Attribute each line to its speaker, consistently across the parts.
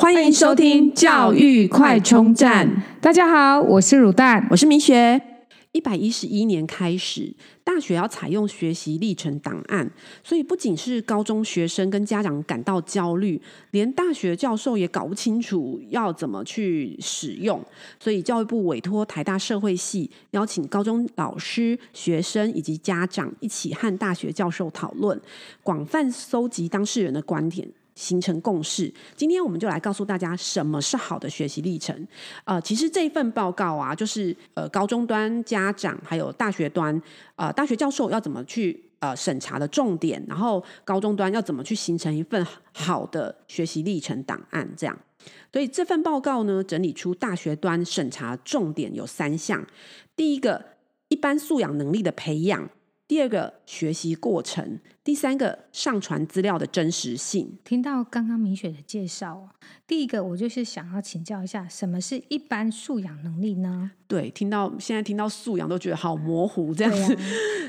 Speaker 1: 欢迎收听教育快充站。
Speaker 2: 大家好，我是乳蛋，
Speaker 1: 我是明学。一百一十一年开始，大学要采用学习历程档案，所以不仅是高中学生跟家长感到焦虑，连大学教授也搞不清楚要怎么去使用。所以教育部委托台大社会系邀请高中老师、学生以及家长一起和大学教授讨论，广泛搜集当事人的观点。形成共识。今天我们就来告诉大家什么是好的学习历程。呃，其实这份报告啊，就是呃高中端家长还有大学端呃大学教授要怎么去呃审查的重点，然后高中端要怎么去形成一份好的学习历程档案。这样，所以这份报告呢，整理出大学端审查重点有三项。第一个，一般素养能力的培养。第二个学习过程，第三个上传资料的真实性。
Speaker 2: 听到刚刚明雪的介绍，第一个我就是想要请教一下，什么是一般素养能力呢？
Speaker 1: 对，听到现在听到素养都觉得好模糊，这样子。啊、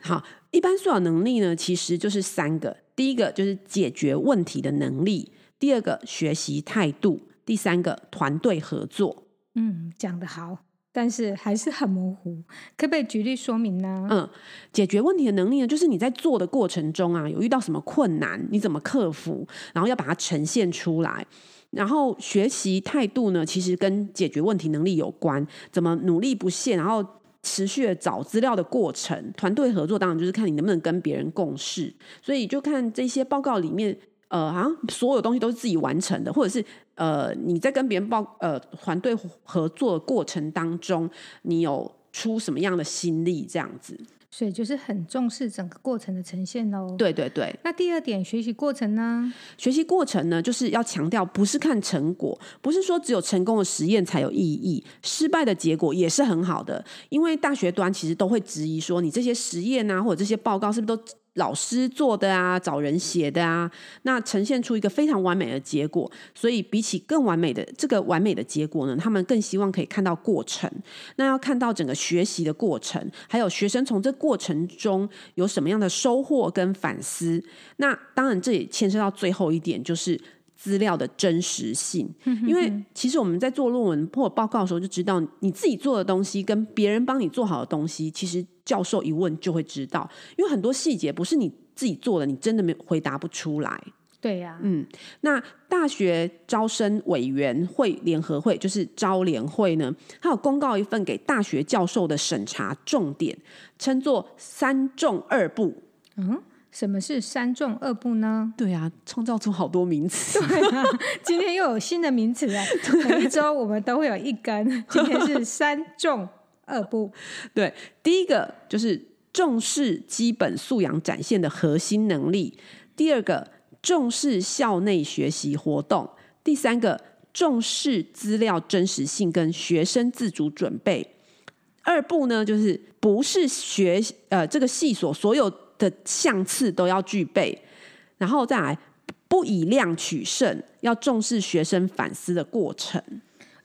Speaker 1: 好，一般素养能力呢，其实就是三个，第一个就是解决问题的能力，第二个学习态度，第三个团队合作。
Speaker 2: 嗯，讲得好。但是还是很模糊，可不可以举例说明呢？
Speaker 1: 嗯，解决问题的能力呢，就是你在做的过程中啊，有遇到什么困难，你怎么克服，然后要把它呈现出来。然后学习态度呢，其实跟解决问题能力有关，怎么努力不懈，然后持续的找资料的过程。团队合作当然就是看你能不能跟别人共事，所以就看这些报告里面。呃，好像所有东西都是自己完成的，或者是呃，你在跟别人报呃团队合作的过程当中，你有出什么样的心力这样子？
Speaker 2: 所以就是很重视整个过程的呈现哦。
Speaker 1: 对对对。
Speaker 2: 那第二点，学习过程呢？
Speaker 1: 学习过程呢，就是要强调，不是看成果，不是说只有成功的实验才有意义，失败的结果也是很好的。因为大学端其实都会质疑说，你这些实验啊，或者这些报告是不是都老师做的啊，找人写的啊，那呈现出一个非常完美的结果，所以比起更完美的这个完美的结果呢，他们更希望可以看到过程。那要看到整个学习的过程，还有学生从这过程中有什么样的收获跟反思。那当然，这也牵涉到最后一点，就是资料的真实性。因为其实我们在做论文或报告的时候，就知道你自己做的东西跟别人帮你做好的东西，其实。教授一问就会知道，因为很多细节不是你自己做的，你真的没回答不出来。
Speaker 2: 对呀、啊，
Speaker 1: 嗯，那大学招生委员会联合会就是招联会呢，它有公告一份给大学教授的审查重点，称作“三重二部”。
Speaker 2: 嗯，什么是“三重二部”呢？
Speaker 1: 对啊，创造出好多名词。
Speaker 2: 对啊，今天又有新的名词了。每一周我们都会有一根，今天是“三重”。二部，
Speaker 1: 对，第一个就是重视基本素养展现的核心能力；第二个，重视校内学习活动；第三个，重视资料真实性跟学生自主准备。二部呢，就是不是学呃这个系所所有的相次都要具备，然后再来不以量取胜，要重视学生反思的过程。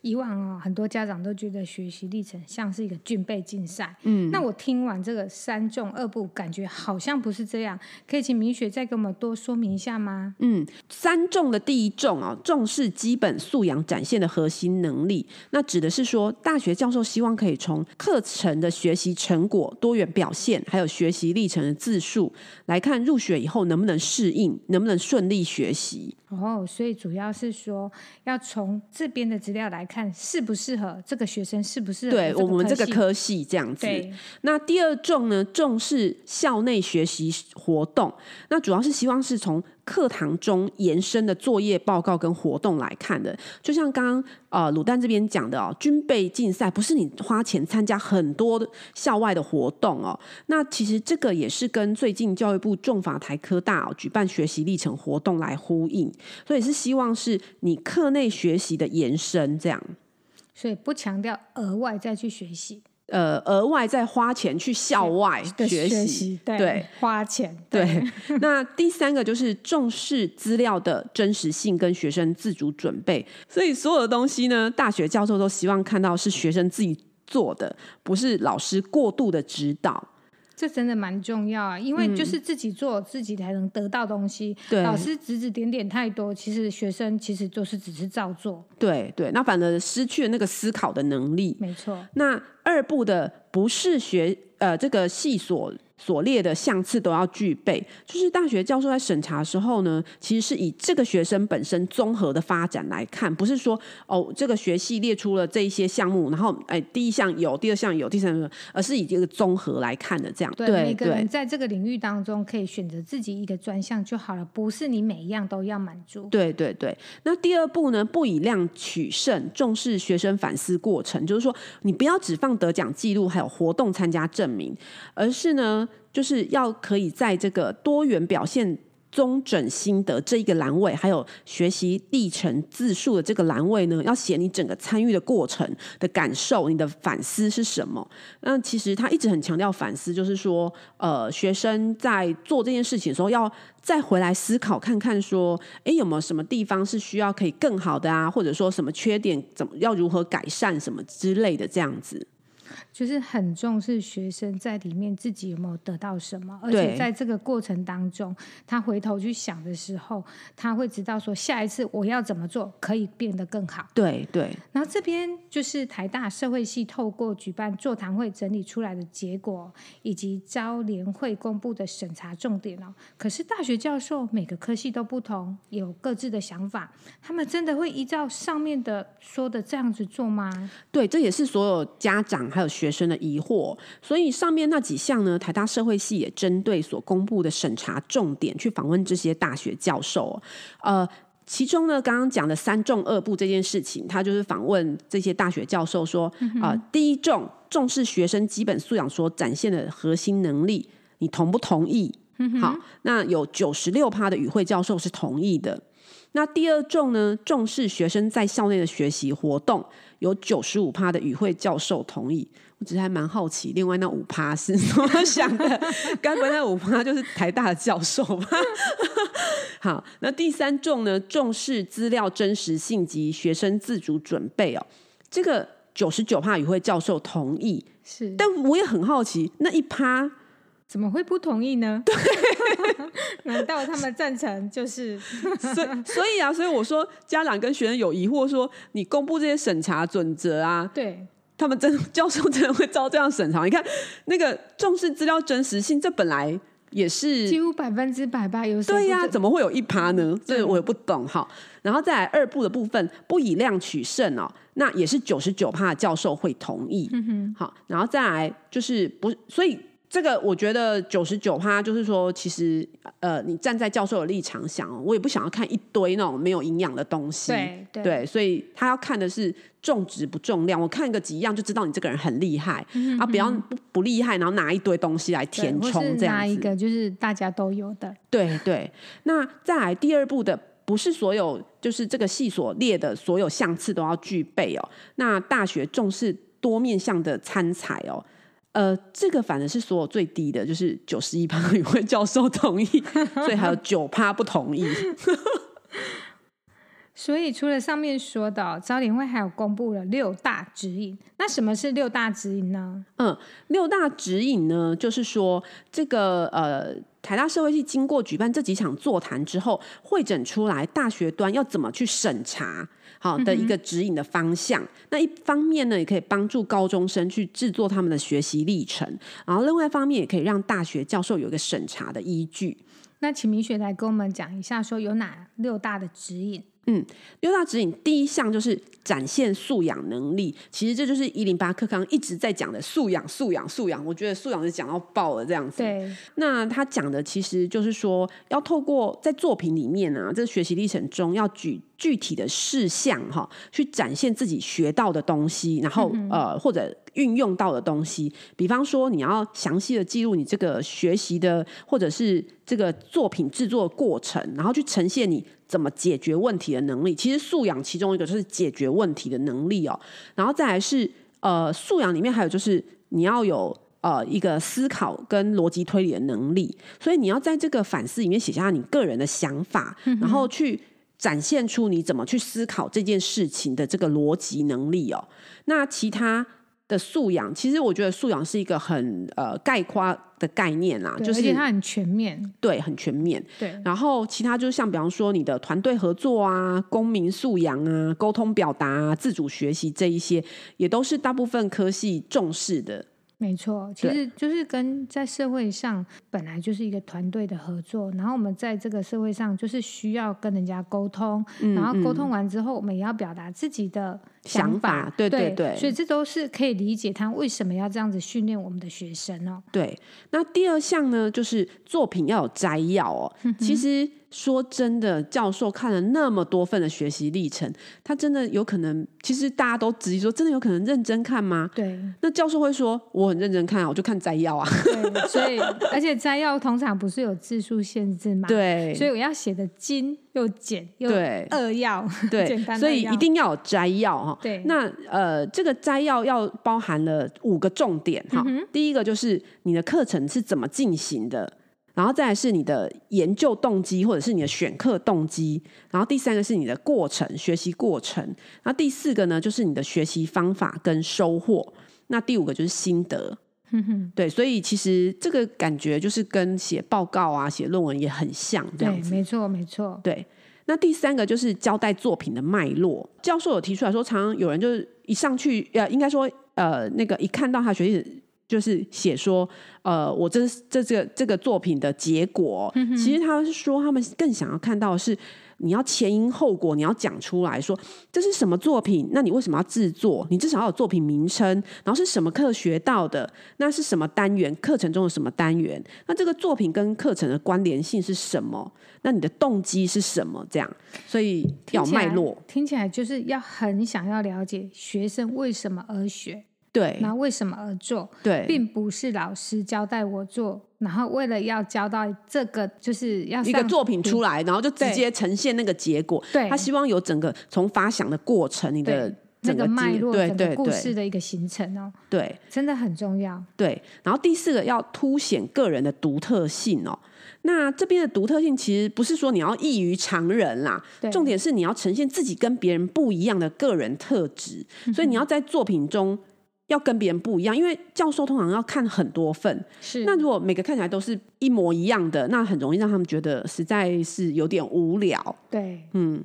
Speaker 2: 以往啊，很多家长都觉得学习历程像是一个军备竞赛。嗯，那我听完这个三重二部，感觉好像不是这样。可以请明雪再给我们多说明一下吗？
Speaker 1: 嗯，三重的第一重哦，重视基本素养展现的核心能力。那指的是说，大学教授希望可以从课程的学习成果、多元表现，还有学习历程的自述来看，入学以后能不能适应，能不能顺利学习。
Speaker 2: 哦，所以主要是说，要从这边的资料来看，适不适合这个学生，适不适合对
Speaker 1: 我们这个科系这样子。那第二重呢，重视校内学习活动，那主要是希望是从。课堂中延伸的作业报告跟活动来看的，就像刚刚呃卤蛋这边讲的哦，军备竞赛不是你花钱参加很多校外的活动哦，那其实这个也是跟最近教育部重法台科大哦举办学习历程活动来呼应，所以是希望是你课内学习的延伸这样，
Speaker 2: 所以不强调额外再去学习。
Speaker 1: 呃，额外再花钱去校外学习，
Speaker 2: 对，对花钱。
Speaker 1: 对，对那第三个就是重视资料的真实性跟学生自主准备，所以所有的东西呢，大学教授都希望看到是学生自己做的，不是老师过度的指导。
Speaker 2: 这真的蛮重要啊，因为就是自己做，自己才能得到东西。
Speaker 1: 对，
Speaker 2: 老师指指点点太多，其实学生其实就是只是照做。
Speaker 1: 对对，那反而失去了那个思考的能力。
Speaker 2: 没错。
Speaker 1: 那二部的不是学呃这个系所。所列的项次都要具备，就是大学教授在审查的时候呢，其实是以这个学生本身综合的发展来看，不是说哦这个学系列出了这一些项目，然后哎第一项有，第二项有，第三项，而是以这个综合来看的这样。
Speaker 2: 对，对每个人在这个领域当中可以选择自己一个专项就好了，不是你每一样都要满足。
Speaker 1: 对对对。那第二步呢，不以量取胜，重视学生反思过程，就是说你不要只放得奖记录还有活动参加证明，而是呢。就是要可以在这个多元表现综整心得这一个栏位，还有学习历程自述的这个栏位呢，要写你整个参与的过程的感受，你的反思是什么？那其实他一直很强调反思，就是说，呃，学生在做这件事情的时候，要再回来思考看看，说，诶，有没有什么地方是需要可以更好的啊？或者说什么缺点，怎么要如何改善什么之类的这样子。
Speaker 2: 就是很重视学生在里面自己有没有得到什么，而且在这个过程当中，他回头去想的时候，他会知道说下一次我要怎么做可以变得更好。
Speaker 1: 对对。
Speaker 2: 然后这边就是台大社会系透过举办座谈会整理出来的结果，以及招联会公布的审查重点哦。可是大学教授每个科系都不同，有各自的想法，他们真的会依照上面的说的这样子做吗？
Speaker 1: 对，这也是所有家长还有学。生的疑惑，所以上面那几项呢，台大社会系也针对所公布的审查重点去访问这些大学教授。呃，其中呢，刚刚讲的三重二部这件事情，他就是访问这些大学教授说，啊、呃，第一重重视学生基本素养所展现的核心能力，你同不同意？好，那有九十六趴的与会教授是同意的。那第二重呢，重视学生在校内的学习活动，有九十五趴的与会教授同意。我只是还蛮好奇，另外那五趴是 怎么想的？该不会那五趴就是台大的教授吧？好，那第三重呢，重视资料真实性及学生自主准备哦。这个九十九趴与会教授同意，
Speaker 2: 是，
Speaker 1: 但我也很好奇，那一趴
Speaker 2: 怎么会不同意呢？对，难道他们赞成？就是，
Speaker 1: 所以所以啊，所以我说家长跟学生有疑惑，说你公布这些审查准则啊，
Speaker 2: 对。
Speaker 1: 他们真教授真的会照这样审查？你看那个重视资料真实性，这本来也是
Speaker 2: 几乎百分之百吧？有
Speaker 1: 对呀、啊，怎么会有一趴呢？这我也不懂哈。然后再来二部的部分，不以量取胜哦，那也是九十九趴的教授会同意。嗯哼，好，然后再来就是不，所以。这个我觉得九十九趴，就是说，其实呃，你站在教授的立场想，我也不想要看一堆那种没有营养的东西，对所以他要看的是重质不重量。我看个几样就知道你这个人很厉害，嗯、啊，不要不不厉害，然后拿一堆东西来填充这样子。
Speaker 2: 拿一个就是大家都有的。
Speaker 1: 对对，那再来第二步的，不是所有就是这个系所列的所有项次都要具备哦。那大学重视多面向的参采哦。呃，这个反而是所有最低的，就是九十一趴与会教授同意，所以还有九趴不同意。
Speaker 2: 所以除了上面说的，招联会还有公布了六大指引。那什么是六大指引呢？
Speaker 1: 嗯，六大指引呢，就是说这个呃，台大社会系经过举办这几场座谈之后，会诊出来大学端要怎么去审查。好的一个指引的方向，嗯，那一方面呢，也可以帮助高中生去制作他们的学习历程，然后另外一方面也可以让大学教授有一个审查的依据。
Speaker 2: 那请明雪来跟我们讲一下，说有哪六大的指引？
Speaker 1: 嗯，六大指引第一项就是展现素养能力，其实这就是一零八课纲一直在讲的素养、素养、素养。我觉得素养是讲到爆了这样子。
Speaker 2: 对，
Speaker 1: 那他讲的其实就是说，要透过在作品里面啊，这学习历程中要举具体的事项哈，去展现自己学到的东西，然后、嗯、呃或者运用到的东西。比方说，你要详细的记录你这个学习的或者是这个作品制作的过程，然后去呈现你。怎么解决问题的能力？其实素养其中一个就是解决问题的能力哦。然后再来是呃素养里面还有就是你要有呃一个思考跟逻辑推理的能力。所以你要在这个反思里面写下你个人的想法，嗯、然后去展现出你怎么去思考这件事情的这个逻辑能力哦。那其他的素养，其实我觉得素养是一个很呃概括的概念啦，就是
Speaker 2: 而且它很全面，
Speaker 1: 对，很全面。
Speaker 2: 对，
Speaker 1: 然后其他就是像比方说你的团队合作啊、公民素养啊、沟通表达啊、自主学习这一些，也都是大部分科系重视的。
Speaker 2: 没错，其实就是跟在社会上本来就是一个团队的合作，然后我们在这个社会上就是需要跟人家沟通，嗯、然后沟通完之后，我们也要表达自己的想法
Speaker 1: 对对对，
Speaker 2: 对，所以这都是可以理解他为什么要这样子训练我们的学生哦。
Speaker 1: 对，那第二项呢，就是作品要有摘要哦，其实。说真的，教授看了那么多份的学习历程，他真的有可能？其实大家都质疑说，真的有可能认真看吗？
Speaker 2: 对。
Speaker 1: 那教授会说，我很认真看啊，我就看摘要啊。
Speaker 2: 对，所以而且摘要通常不是有字数限制吗？
Speaker 1: 对。
Speaker 2: 所以我要写的精又简又 扼要，
Speaker 1: 对，
Speaker 2: 简单。
Speaker 1: 所以一定要有摘要哈。
Speaker 2: 对。
Speaker 1: 那呃，这个摘要要包含了五个重点哈。嗯、第一个就是你的课程是怎么进行的。然后再来是你的研究动机，或者是你的选课动机。然后第三个是你的过程，学习过程。然后第四个呢，就是你的学习方法跟收获。那第五个就是心得。对，所以其实这个感觉就是跟写报告啊、写论文也很像，这样子。
Speaker 2: 对，没错，没错。
Speaker 1: 对，那第三个就是交代作品的脉络。教授有提出来说，常常有人就是一上去，呃，应该说，呃，那个一看到他学习。就是写说，呃，我这这这个这个作品的结果，嗯、其实他是说，他们更想要看到的是你要前因后果，你要讲出来说这是什么作品，那你为什么要制作？你至少要有作品名称，然后是什么课学到的，那是什么单元？课程中的什么单元？那这个作品跟课程的关联性是什么？那你的动机是什么？这样，所以要脉络，
Speaker 2: 听起来就是要很想要了解学生为什么而学。
Speaker 1: 对，
Speaker 2: 那为什么而做？
Speaker 1: 对，
Speaker 2: 并不是老师交代我做，然后为了要交代这个，就是要
Speaker 1: 一个作品出来，然后就直接呈现那个结果。对，他希望有整个从发想的过程，你的整个
Speaker 2: 脉络，
Speaker 1: 对
Speaker 2: 整个故事的一个形成哦。
Speaker 1: 对，
Speaker 2: 真的很重要。
Speaker 1: 对，然后第四个要凸显个人的独特性哦。那这边的独特性其实不是说你要异于常人啦，重点是你要呈现自己跟别人不一样的个人特质，所以你要在作品中。要跟别人不一样，因为教授通常要看很多份。
Speaker 2: 是。
Speaker 1: 那如果每个看起来都是一模一样的，那很容易让他们觉得实在是有点无聊。
Speaker 2: 对，
Speaker 1: 嗯，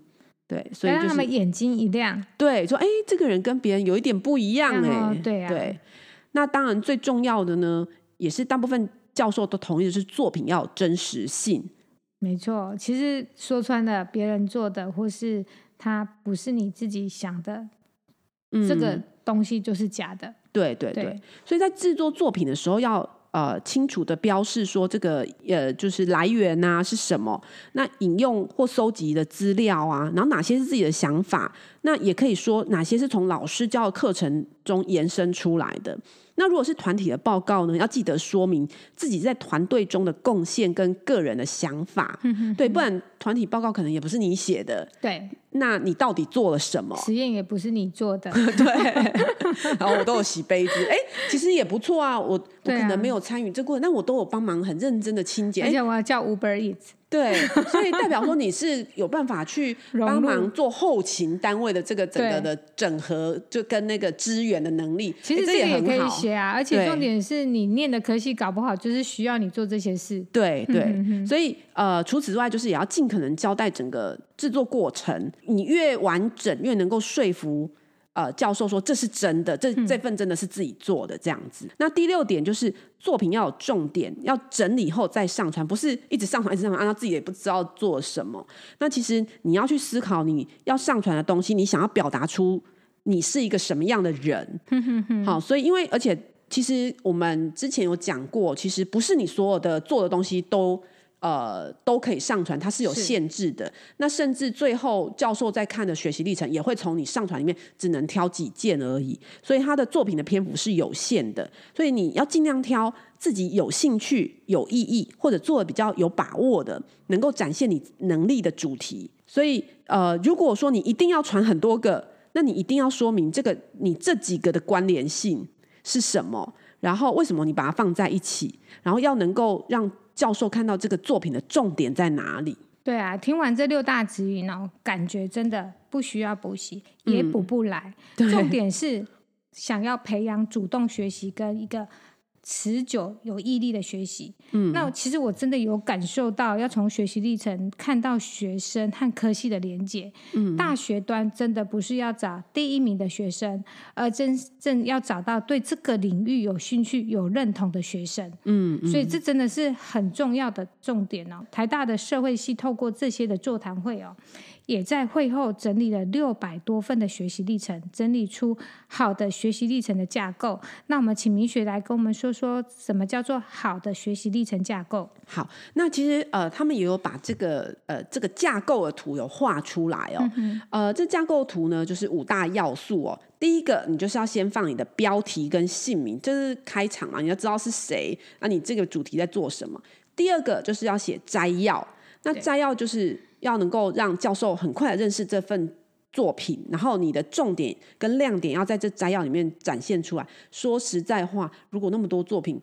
Speaker 1: 对，所以、就是、
Speaker 2: 让他们眼睛一亮。
Speaker 1: 对，说哎，这个人跟别人有一点不一样哎、
Speaker 2: 哦。对啊。
Speaker 1: 对。那当然最重要的呢，也是大部分教授都同意的是作品要有真实性。
Speaker 2: 没错，其实说穿了，别人做的或是他不是你自己想的，嗯、这个。东西就是假的，
Speaker 1: 对对对，对，所以在制作作品的时候要呃清楚的标示说这个呃就是来源呐、啊、是什么，那引用或搜集的资料啊，然后哪些是自己的想法，那也可以说哪些是从老师教的课程中延伸出来的。那如果是团体的报告呢，要记得说明自己在团队中的贡献跟个人的想法，对，不然团体报告可能也不是你写的，
Speaker 2: 对。
Speaker 1: 那你到底做了什么？
Speaker 2: 实验也不是你做的，
Speaker 1: 对。然后我都有洗杯子，哎，其实也不错啊。我我可能没有参与这过程，但我都有帮忙，很认真的清洁。
Speaker 2: 而且我要叫 Uber Eats。
Speaker 1: 对，所以代表说你是有办法去 帮忙做后勤单位的这个整个的整合，就跟那个支援的能力。
Speaker 2: 其实这也可以写啊，而且重点是你念的科系搞不好就是需要你做这些事。
Speaker 1: 对对，所以呃，除此之外，就是也要尽可能交代整个制作过程，你越完整越能够说服。呃，教授说这是真的，这这份真的是自己做的这样子。嗯。那第六点就是作品要有重点，要整理后再上传，不是一直上传一直上传，按照自己也不知道做什么。那其实你要去思考你要上传的东西，你想要表达出你是一个什么样的人。好，所以因为而且其实我们之前有讲过，其实不是你所有的做的东西都。呃，都可以上传，它是有限制的。那甚至最后教授在看的学习历程，也会从你上传里面只能挑几件而已。所以他的作品的篇幅是有限的。所以你要尽量挑自己有兴趣、有意义或者做的比较有把握的，能够展现你能力的主题。所以呃，如果说你一定要传很多个，那你一定要说明这个你这几个的关联性是什么，然后为什么你把它放在一起，然后要能够让。教授看到这个作品的重点在哪里？
Speaker 2: 对啊，听完这六大指引哦，感觉真的不需要补习，也补不来。
Speaker 1: 嗯、
Speaker 2: 重点是想要培养主动学习跟一个。持久有毅力的学习，嗯，那其实我真的有感受到，要从学习历程看到学生和科系的连结。嗯，大学端真的不是要找第一名的学生，而真正要找到对这个领域有兴趣、有认同的学生。嗯，嗯，所以这真的是很重要的重点哦。台大的社会系透过这些的座谈会哦。也在会后整理了六百多份的学习历程，整理出好的学习历程的架构。那我们请明雪来跟我们说说，什么叫做好的学习历程架构？
Speaker 1: 好，那其实呃，他们也有把这个呃这个架构的图有画出来哦。嗯、呃，这架构图呢，就是五大要素哦。第一个，你就是要先放你的标题跟姓名，这、就是开场嘛，你要知道是谁，那你这个主题在做什么。第二个就是要写摘要，那摘要就是。要能够让教授很快的认识这份作品，然后你的重点跟亮点要在这摘要里面展现出来。说实在话，如果那么多作品，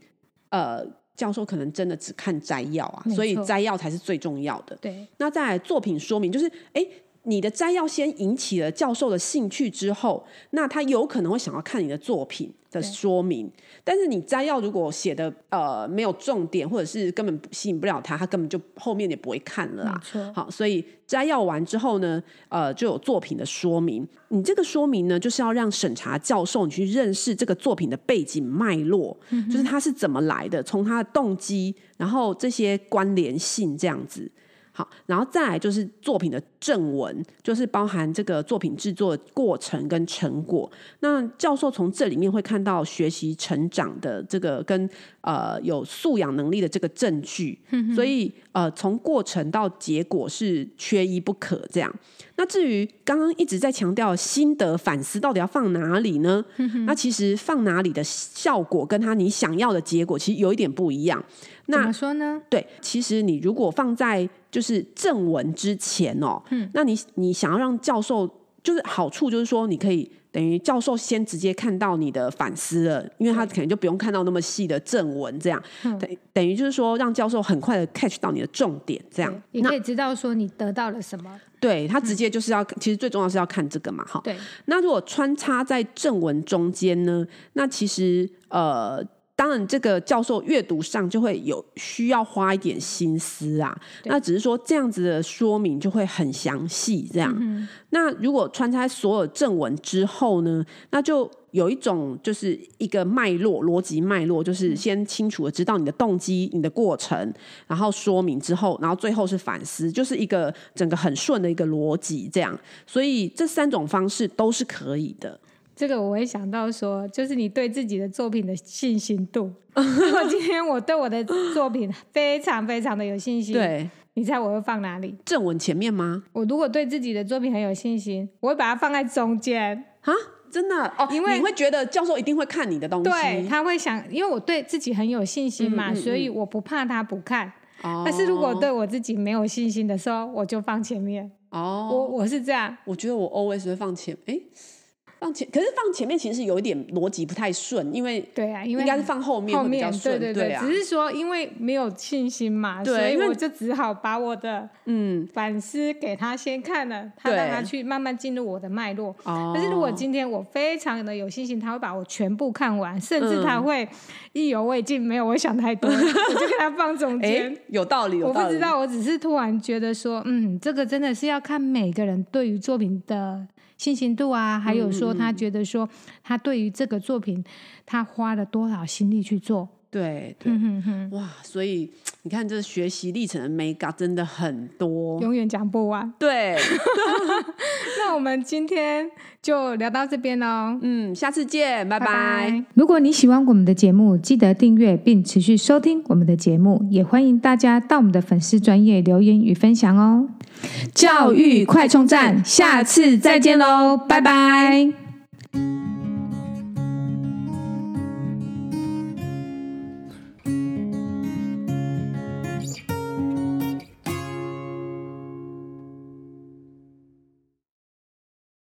Speaker 1: 呃，教授可能真的只看摘要啊，所以摘要才是最重要的。
Speaker 2: 对，
Speaker 1: 那再来作品说明，就是哎。诶你的摘要先引起了教授的兴趣之后，那他有可能会想要看你的作品的说明。但是你摘要如果写的呃没有重点，或者是根本吸引不了他，他根本就后面也不会看了啊。
Speaker 2: 没错。
Speaker 1: 好，所以摘要完之后呢，呃，就有作品的说明。你这个说明呢，就是要让审查教授你去认识这个作品的背景脉络，嗯、就是他是怎么来的，从他的动机，然后这些关联性这样子。好，然后再来就是作品的正文，就是包含这个作品制作过程跟成果。那教授从这里面会看到学习成长的这个跟呃有素养能力的这个证据，所以呃从过程到结果是缺一不可。这样，那至于刚刚一直在强调心得反思到底要放哪里呢？那其实放哪里的效果跟他你想要的结果其实有一点不一样。那
Speaker 2: 怎么说呢？
Speaker 1: 对，其实你如果放在就是正文之前哦，嗯，那你你想要让教授就是好处就是说，你可以等于教授先直接看到你的反思了，因为他可能就不用看到那么细的正文，这样等、嗯、等于就是说让教授很快的 catch 到你的重点，这样
Speaker 2: 也可以知道说你得到了什么。
Speaker 1: 对，他直接就是要，嗯、其实最重要是要看这个嘛，哈。
Speaker 2: 对。
Speaker 1: 那如果穿插在正文中间呢？那其实呃。当然，这个教授阅读上就会有需要花一点心思啊。那只是说这样子的说明就会很详细，这样。嗯、那如果穿插所有正文之后呢，那就有一种就是一个脉络、逻辑脉络，就是先清楚的知道你的动机、你的过程，然后说明之后，然后最后是反思，就是一个整个很顺的一个逻辑，这样。所以这三种方式都是可以的。
Speaker 2: 这个我会想到说，就是你对自己的作品的信心度。如果今天我对我的作品非常非常的有信心，对，你猜我会放哪里？
Speaker 1: 正文前面吗？
Speaker 2: 我如果对自己的作品很有信心，我会把它放在中间
Speaker 1: 啊！真的哦，因为你会觉得教授一定会看你的东西，
Speaker 2: 对，他会想，因为我对自己很有信心嘛，嗯嗯嗯，所以我不怕他不看。哦，但是如果对我自己没有信心的时候，我就放前面。哦，我我是这样，
Speaker 1: 我觉得我 always 会放前，哎。放前，可是放前面其实是有一点逻辑不太顺，因为对啊，因为应该是放后面会比
Speaker 2: 较顺，对对对，只是说因为没有信心嘛，对，所以我就只好把我的嗯反思给他先看了，嗯、他让他去慢慢进入我的脉络。哦，但是如果今天我非常的有信心，他会把我全部看完，甚至他会意犹未尽，没有我想太多，就给他放中间。
Speaker 1: 有道理，有道理。
Speaker 2: 我不知道，我只是突然觉得说，嗯，这个真的是要看每个人对于作品的。信心度啊，还有说他觉得说他对于这个作品，他花了多少心力去做？
Speaker 1: 对，对，嗯、哼哼哇，所以你看这学习历程的眉角真的很多，
Speaker 2: 永远讲不完。
Speaker 1: 对，
Speaker 2: 那我们今天就聊到这边喽。
Speaker 1: 嗯，下次见，拜拜。拜拜。
Speaker 2: 如果你喜欢我们的节目，记得订阅并持续收听我们的节目，也欢迎大家到我们的粉丝专业留言与分享哦。教育快充站，下次再见喽，拜拜。